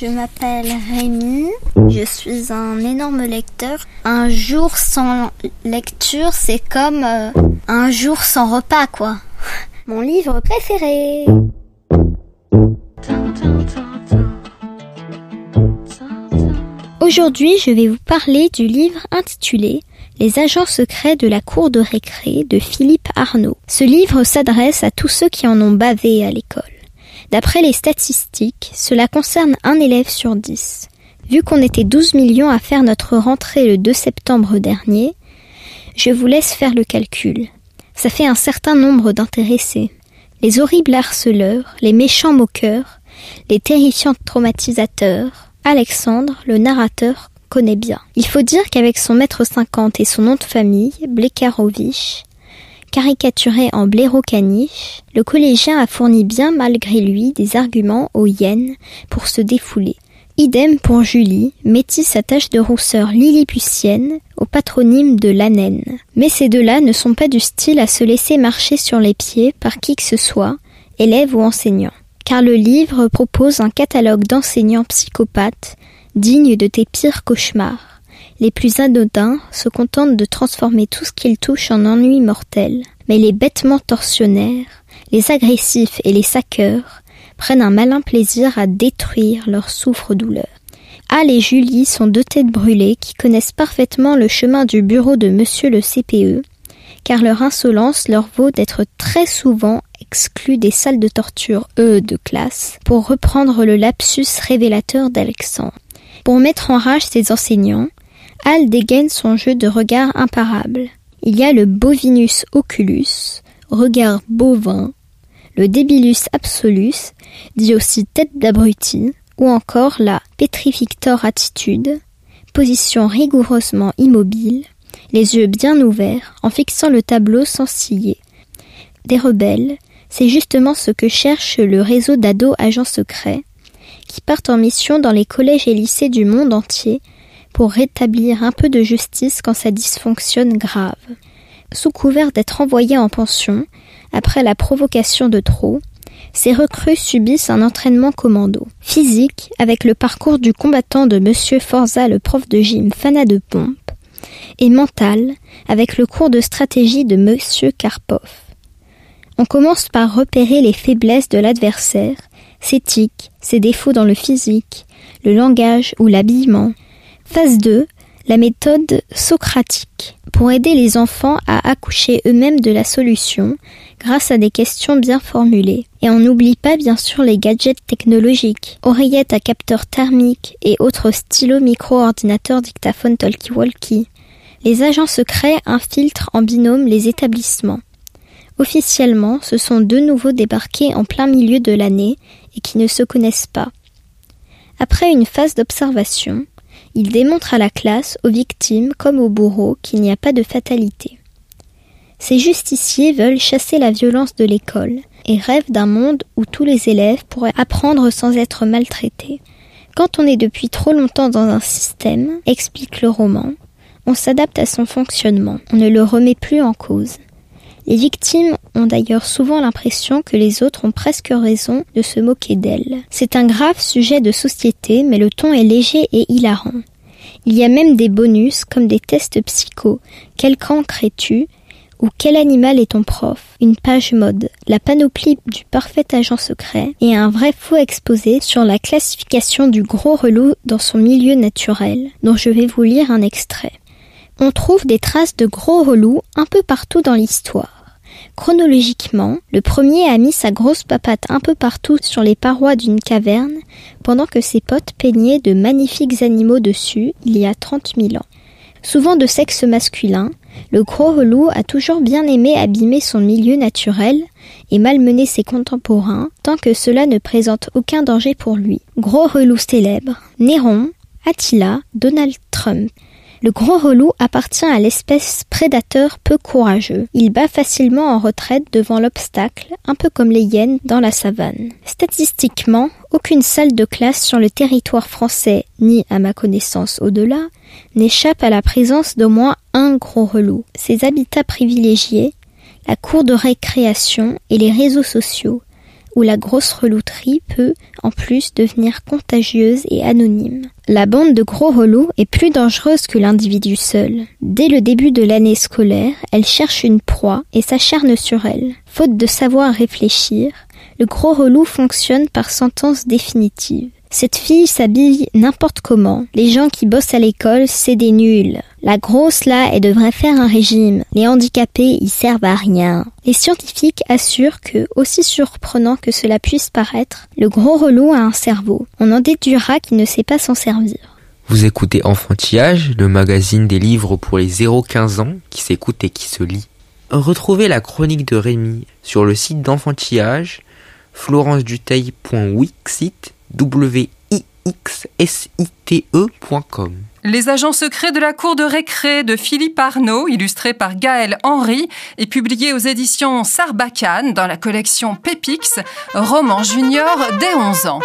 Je m'appelle Rémi, je suis un énorme lecteur. Un jour sans lecture, c'est comme euh, un jour sans repas, quoi. Mon livre préféré. Aujourd'hui, je vais vous parler du livre intitulé Les agents secrets de la cour de récré de Philippe Arnaud. Ce livre s'adresse à tous ceux qui en ont bavé à l'école. D'après les statistiques, cela concerne un élève sur dix. Vu qu'on était 12 millions à faire notre rentrée le 2 septembre dernier, je vous laisse faire le calcul. Ça fait un certain nombre d'intéressés. Les horribles harceleurs, les méchants moqueurs, les terrifiants traumatisateurs, Alexandre, le narrateur, connaît bien. Il faut dire qu'avec son maître 50 et son nom de famille, Blekarovich, Caricaturé en blaireau caniche, le collégien a fourni bien malgré lui des arguments aux hyènes pour se défouler. Idem pour Julie, métisse sa tache de rousseur lilliputienne au patronyme de l'anène. Mais ces deux-là ne sont pas du style à se laisser marcher sur les pieds par qui que ce soit, élève ou enseignant. Car le livre propose un catalogue d'enseignants psychopathes dignes de tes pires cauchemars les plus anodins se contentent de transformer tout ce qu'ils touchent en ennui mortel, mais les bêtements tortionnaires, les agressifs et les saqueurs prennent un malin plaisir à détruire leur souffre-douleur. Al et Julie sont deux têtes brûlées qui connaissent parfaitement le chemin du bureau de monsieur le CPE, car leur insolence leur vaut d'être très souvent exclus des salles de torture, eux, de classe, pour reprendre le lapsus révélateur d'Alexandre. Pour mettre en rage ses enseignants, Al dégaine son jeu de regard imparable. Il y a le bovinus oculus, regard bovin, le débilus absolus, dit aussi tête d'abruti, ou encore la petrifictor attitude, position rigoureusement immobile, les yeux bien ouverts, en fixant le tableau sans ciller. Des rebelles, c'est justement ce que cherche le réseau d'ados agents secrets, qui partent en mission dans les collèges et lycées du monde entier pour rétablir un peu de justice quand ça dysfonctionne grave. Sous couvert d'être envoyés en pension, après la provocation de trop, ces recrues subissent un entraînement commando. Physique, avec le parcours du combattant de Monsieur Forza, le prof de gym Fana de pompe, et mental, avec le cours de stratégie de Monsieur Karpov. On commence par repérer les faiblesses de l'adversaire, ses tics, ses défauts dans le physique, le langage ou l'habillement, Phase 2. La méthode socratique. Pour aider les enfants à accoucher eux-mêmes de la solution grâce à des questions bien formulées. Et on n'oublie pas bien sûr les gadgets technologiques, oreillettes à capteur thermique et autres stylos micro-ordinateurs dictaphone talkie-walkie. Les agents secrets infiltrent en binôme les établissements. Officiellement, ce sont deux nouveaux débarqués en plein milieu de l'année et qui ne se connaissent pas. Après une phase d'observation, il démontre à la classe, aux victimes comme aux bourreaux qu'il n'y a pas de fatalité. Ces justiciers veulent chasser la violence de l'école et rêvent d'un monde où tous les élèves pourraient apprendre sans être maltraités. Quand on est depuis trop longtemps dans un système, explique le roman, on s'adapte à son fonctionnement, on ne le remet plus en cause. Les victimes ont d'ailleurs souvent l'impression que les autres ont presque raison de se moquer d'elles. C'est un grave sujet de société, mais le ton est léger et hilarant. Il y a même des bonus comme des tests psycho. Quel cancre es-tu? Ou quel animal est ton prof? Une page mode, la panoplie du parfait agent secret et un vrai faux exposé sur la classification du gros relou dans son milieu naturel, dont je vais vous lire un extrait. On trouve des traces de gros relous un peu partout dans l'histoire. Chronologiquement, le premier a mis sa grosse papate un peu partout sur les parois d'une caverne, pendant que ses potes peignaient de magnifiques animaux dessus il y a trente mille ans. Souvent de sexe masculin, le gros relou a toujours bien aimé abîmer son milieu naturel et malmener ses contemporains tant que cela ne présente aucun danger pour lui. Gros relou célèbre, Néron, Attila, Donald Trump. Le gros relou appartient à l'espèce prédateur peu courageux. Il bat facilement en retraite devant l'obstacle, un peu comme les hyènes dans la savane. Statistiquement, aucune salle de classe sur le territoire français, ni à ma connaissance au-delà, n'échappe à la présence d'au moins un gros relou. Ses habitats privilégiés, la cour de récréation et les réseaux sociaux où la grosse relouterie peut, en plus, devenir contagieuse et anonyme. La bande de gros relous est plus dangereuse que l'individu seul. Dès le début de l'année scolaire, elle cherche une proie et s'acharne sur elle. Faute de savoir réfléchir, le gros relou fonctionne par sentence définitive. Cette fille s'habille n'importe comment. Les gens qui bossent à l'école, c'est des nuls. La grosse là, elle devrait faire un régime. Les handicapés, ils servent à rien. Les scientifiques assurent que, aussi surprenant que cela puisse paraître, le gros relou a un cerveau. On en déduira qu'il ne sait pas s'en servir. Vous écoutez Enfantillage, le magazine des livres pour les 0-15 ans qui s'écoute et qui se lit. Retrouvez la chronique de Rémi sur le site d'Enfantillage, florenceduteil.wixit W-I-X-S-I-T-E.com. Les agents secrets de la cour de récré de Philippe Arnaud, illustré par Gaël Henry, et publié aux éditions Sarbacane dans la collection Pépix, roman junior dès 11 ans.